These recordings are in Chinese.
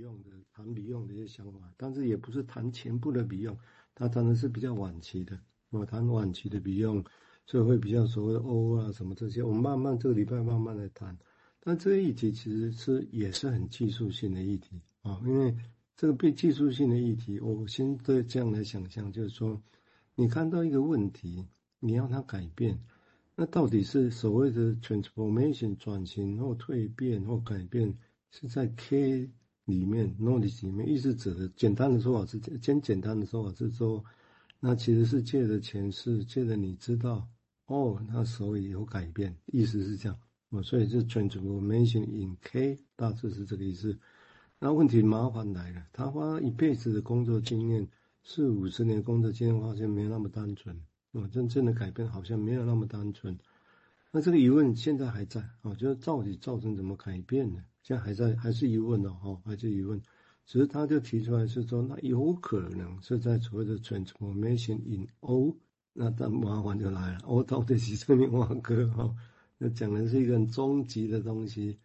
用的谈比用的一些想法，但是也不是谈全部的比用，他谈的是比较晚期的，我谈晚期的比用，所以会比较所谓的 O 啊什么这些，我们慢慢这个礼拜慢慢来谈。但这个议题其实是也是很技术性的议题啊，因为这个被技术性的议题，我先对这样来想象，就是说，你看到一个问题，你要它改变，那到底是所谓的 transformation 转型或蜕变或改变，是在 K 里面 knowledge 里面，意思指的简单的说法是，先简单的说法是说，那其实是借的前世，借的你知道，哦，那所以有改变，意思是这样。我，所以这 transformation in K 大致是这个意思。那问题麻烦来了，他花一辈子的工作经验，四五十年工作经验，发现没有那么单纯。哦，真正的改变好像没有那么单纯。那这个疑问现在还在啊，就是到底造成怎么改变呢？现在还在，还是疑问哦，哈，还是疑问。只是他就提出来是说，那有可能是在所谓的 transformation in O，那但麻烦就来了，O 到底是什么网格哈？那讲的是一个很终极的东西，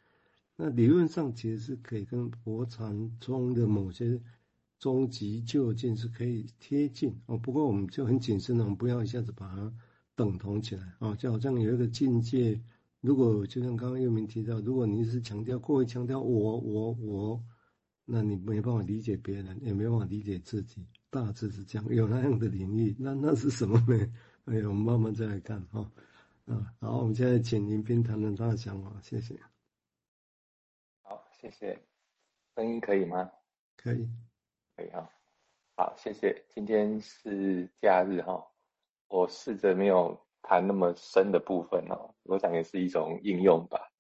那理论上其实是可以跟佛禅中的某些终极究竟是可以贴近哦。不过我们就很谨慎，我们不要一下子把它等同起来啊，就好像有一个境界，如果就像刚刚佑明提到，如果你是强调过于强调我我我，那你没办法理解别人，也没办法理解自己，大致是这样。有那样的领域，那那是什么呢？哎呀，我们慢慢再来看哈。嗯，好，我们现在请林斌谈谈他的想法，谢谢。好，谢谢。声音可以吗？可以，可以哈。好，谢谢。今天是假日哈，我试着没有谈那么深的部分哦，我想也是一种应用吧。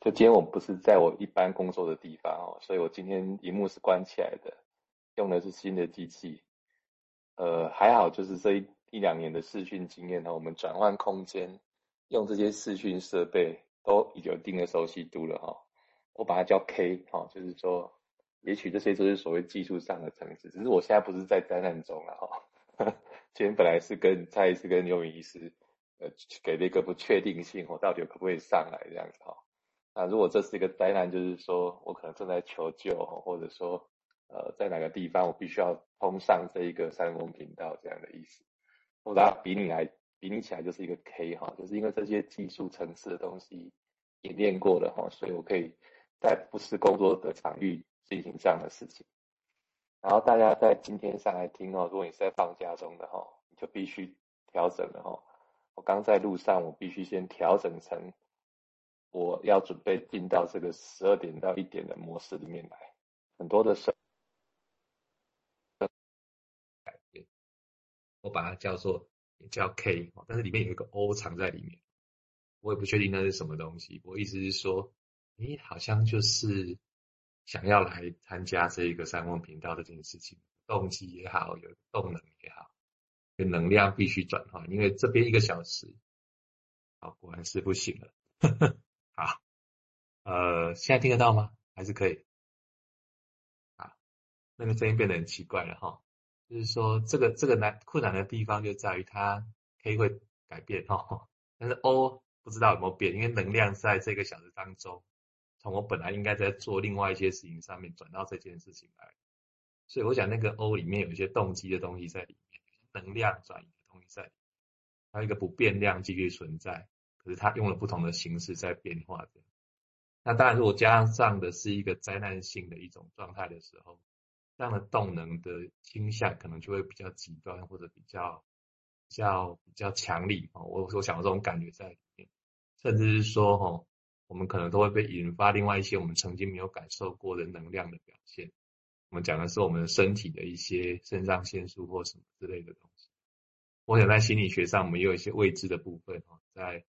就今天我不是在我一般工作的地方哦，所以我今天荧幕是关起来的，用的是新的机器。呃，还好，就是这一。一两年的视讯经验呢，我们转换空间，用这些视讯设备都已经有一定的熟悉度了哈。我把它叫 K 哈，就是说，也许这些都是所谓技术上的层次，只是我现在不是在灾难中了哈。今天本来是跟再一次跟刘敏医师，呃，给了一个不确定性，我到底可不可以上来这样子哈。那如果这是一个灾难，就是说我可能正在求救，或者说，呃，在哪个地方我必须要通上这一个三公频道这样的意思。我拿比拟来比拟起来就是一个 K 哈，就是因为这些技术层次的东西演练过了哈，所以我可以在不是工作的场域进行这样的事情。然后大家在今天上来听哦，如果你是在放假中的哈，你就必须调整了哈。我刚在路上，我必须先调整成我要准备进到这个十二点到一点的模式里面来，很多的事。我把它叫做也叫 K，但是里面有一个 O 藏在里面，我也不确定那是什么东西。我意思是说，诶，好像就是想要来参加这一个三问频道的这件事情，动机也好，有动能也好，能量必须转化，因为这边一个小时，好，果然是不行了。好，呃，现在听得到吗？还是可以？好，那个声音变得很奇怪了哈。就是说，这个这个难困难的地方就在于它 K 会改变哈，但是 O 不知道有没有变，因为能量在这个小时当中，从我本来应该在做另外一些事情上面转到这件事情来，所以我想那个 O 里面有一些动机的东西在里面，能量转移的东西在里面，还有一个不变量继续存在，可是它用了不同的形式在变化的。那当然，如果加上的是一个灾难性的一种状态的时候。这样的动能的倾向可能就会比较极端，或者比较比较比较强力啊。我我想到这种感觉在里面，甚至是说哈，我们可能都会被引发另外一些我们曾经没有感受过的能量的表现。我们讲的是我们身体的一些肾上腺素或什么之类的东西。我想在心理学上，我们也有一些未知的部分哈，在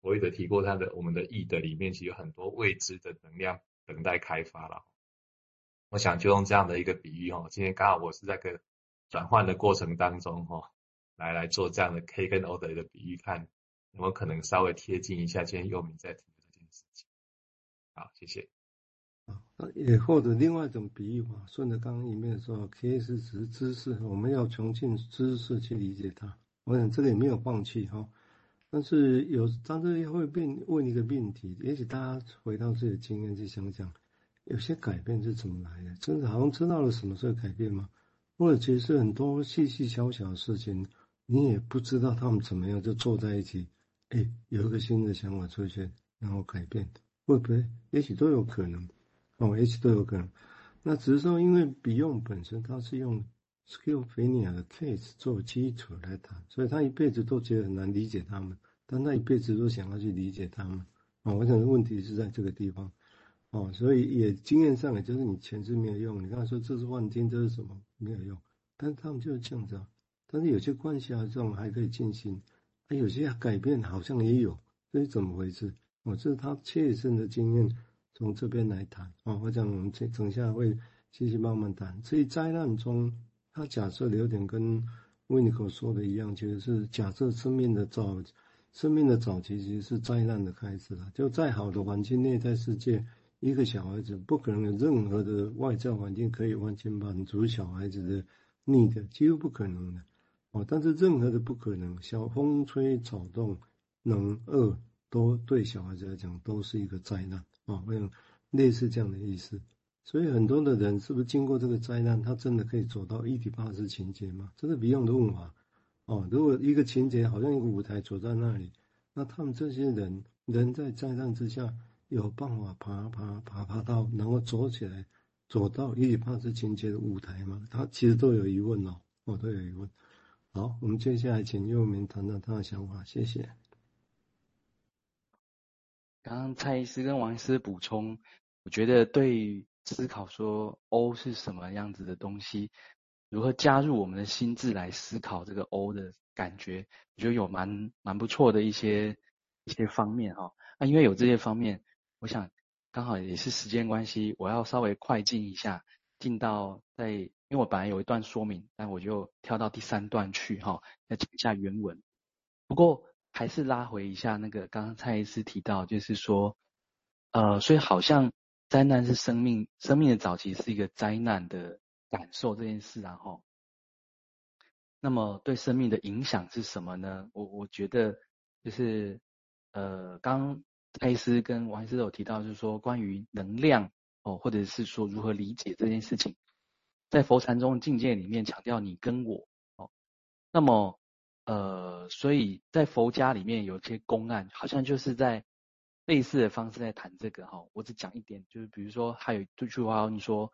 我也提过他的我们的意的里面，其实有很多未知的能量等待开发了。我想就用这样的一个比喻哈，今天刚好我是在个转换的过程当中哈，来来做这样的 K 跟 O 的一个比喻，看有没有可能稍微贴近一下今天佑明在提。好，谢谢。啊，也或者另外一种比喻嘛，顺着刚刚一面说，K 是指知识，我们要穷尽知识去理解它。我想这个也没有放弃哈，但是有，但是会变问一个命题，也许大家回到自己的经验去想想。有些改变是怎么来的？真的好像知道了什么时候改变吗？或者其实很多细细小小的事情，你也不知道他们怎么样就坐在一起，哎，有一个新的想法出现，然后改变，会不会？也许都有可能，哦，也许都有可能。那只是说，因为 Beyond 本身它是用 Schizophrenia 的 case 做基础来谈，所以他一辈子都觉得很难理解他们，但他一辈子都想要去理解他们。啊，我想问题是在这个地方。哦，所以也经验上，也就是你前世没有用。你刚才说这是幻听，这是什么没有用？但是他们就是这样子啊。但是有些关系啊，这种还可以进行。啊，有些改变好像也有，这是怎么回事？哦，这是他切身的经验，从这边来谈。哦，我想我们等下会继续慢慢谈。所以灾难中，他假设有点跟维尼口说的一样，其实是假设生命的早，生命的早期其实是灾难的开始了。就再好的环境，内在世界。一个小孩子不可能有任何的外在环境可以完全满足小孩子的 need，几乎不可能的哦。但是任何的不可能，小风吹草动、冷饿，都对小孩子来讲都是一个灾难啊。会有类似这样的意思。所以很多的人是不是经过这个灾难，他真的可以走到伊底帕斯情节吗？这是 Beyond 的问法哦。如果一个情节好像一个舞台走在那里，那他们这些人人在灾难之下。有办法爬爬爬爬到，然后走起来，走到伊底帕斯情节的舞台吗？他其实都有疑问哦，我都有疑问。好，我们接下来请祐明谈谈他的想法，谢谢。刚刚蔡医师跟王医师补充，我觉得对思考说 O 是什么样子的东西，如何加入我们的心智来思考这个 O 的感觉，我觉得有蛮蛮不错的一些一些方面哈。那因为有这些方面。我想刚好也是时间关系，我要稍微快进一下，进到在，因为我本来有一段说明，但我就跳到第三段去哈，要讲一下原文。不过还是拉回一下那个刚刚蔡医师提到，就是说，呃，所以好像灾难是生命生命的早期是一个灾难的感受这件事，然后，那么对生命的影响是什么呢？我我觉得就是呃刚。蔡医师跟王医师有提到，就是说关于能量哦，或者是说如何理解这件事情，在佛禅中境界里面强调你跟我哦，那么呃，所以在佛家里面有些公案，好像就是在类似的方式在谈这个哈。我只讲一点，就是比如说还有这句话，你说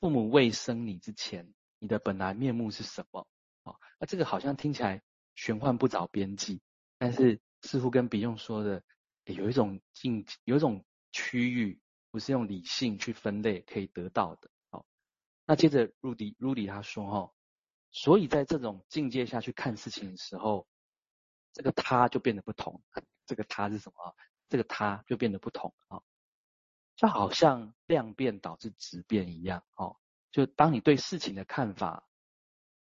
父母未生你之前，你的本来面目是什么？哦，那这个好像听起来玄幻不着边际，但是似乎跟比用说的。有一种境，有一种区域不是用理性去分类可以得到的。好，那接着 Rudy Rudy 他说哈，所以在这种境界下去看事情的时候，这个他就变得不同。这个他是什么？这个他就变得不同啊，就好像量变导致质变一样。哦，就当你对事情的看法，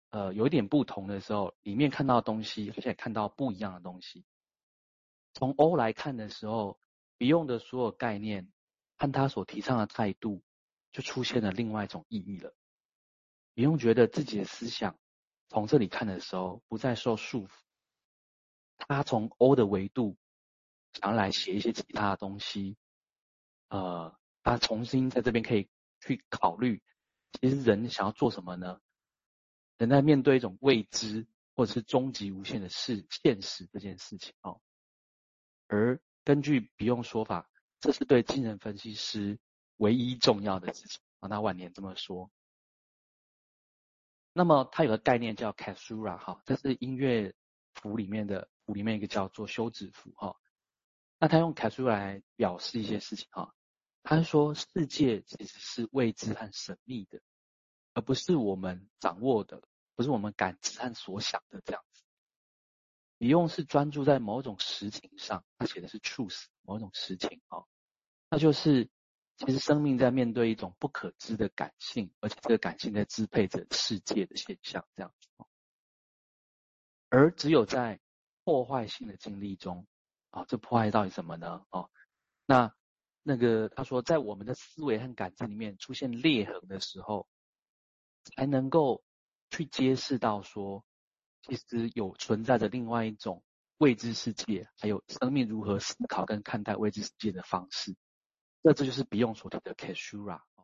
呃，有一点不同的时候，里面看到的东西，而且看到不一样的东西。从 O 来看的时候，Beyond 的所有概念和他所提倡的态度，就出现了另外一种意义了。Beyond 觉得自己的思想从这里看的时候，不再受束缚。他从 O 的维度想要来写一些其他的东西，呃，他重新在这边可以去考虑，其实人想要做什么呢？人在面对一种未知或者是终极无限的事现实这件事情哦。而根据比用说法，这是对精神分析师唯一重要的事情啊。那晚年这么说。那么它有个概念叫 Cassura 哈，这是音乐符里面的符里面一个叫做休止符哈。那他用 Cassura 来表示一些事情哈。他说世界其实是未知和神秘的，而不是我们掌握的，不是我们感知和所想的这样子。你用是专注在某种实情上，他写的是 truth，某种实情啊、哦，那就是其实生命在面对一种不可知的感性，而且这个感性在支配着世界的现象这样子。而只有在破坏性的经历中，啊，这破坏到底什么呢？哦，那那个他说，在我们的思维和感知里面出现裂痕的时候，才能够去揭示到说。其实有存在着另外一种未知世界，还有生命如何思考跟看待未知世界的方式。那这就是比勇所提的 Caesura